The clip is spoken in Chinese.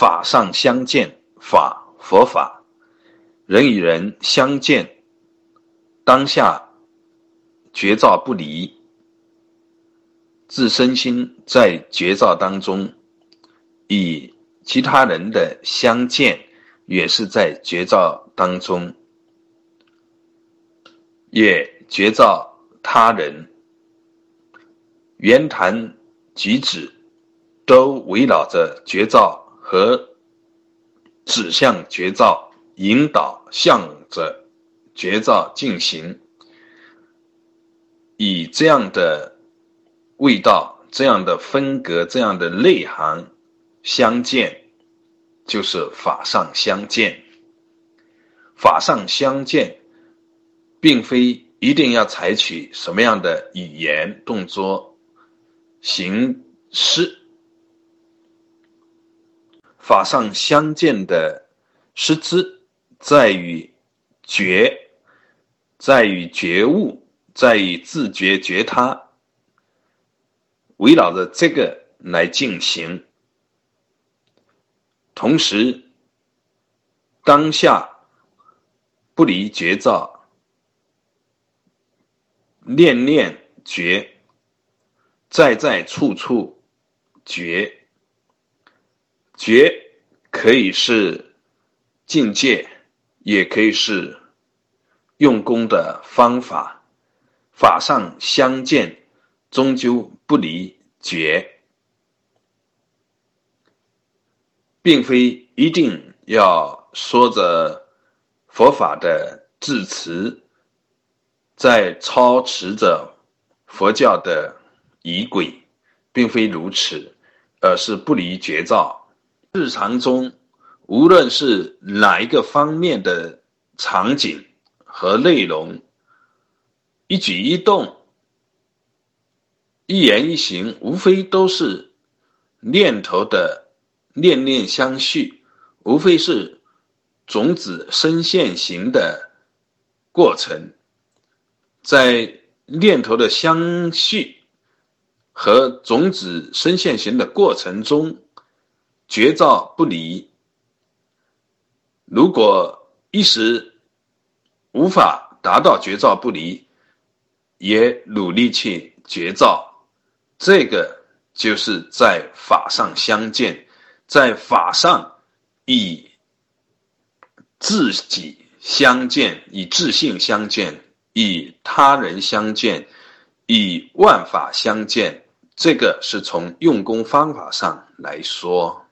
法上相见，法佛法，人与人相见，当下觉照不离，自身心在觉照当中，与其他人的相见也是在觉照当中，也觉照他人，言谈举止都围绕着觉照。和指向绝招，引导向着绝招进行，以这样的味道、这样的风格、这样的内涵相见，就是法上相见。法上相见，并非一定要采取什么样的语言、动作、形式。法上相见的实质，在于觉，在于觉悟，在于自觉觉他，围绕着这个来进行。同时，当下不离觉照，念念觉，在在处处觉。觉可以是境界，也可以是用功的方法。法上相见，终究不离觉，并非一定要说着佛法的字词，在操持着佛教的仪轨，并非如此，而是不离觉照。日常中，无论是哪一个方面的场景和内容，一举一动、一言一行，无非都是念头的念念相续，无非是种子生现行的过程。在念头的相续和种子生现行的过程中。绝照不离。如果一时无法达到绝照不离，也努力去绝照，这个就是在法上相见，在法上以自己相见，以自信相见，以他人相见，以万法相见。这个是从用功方法上来说。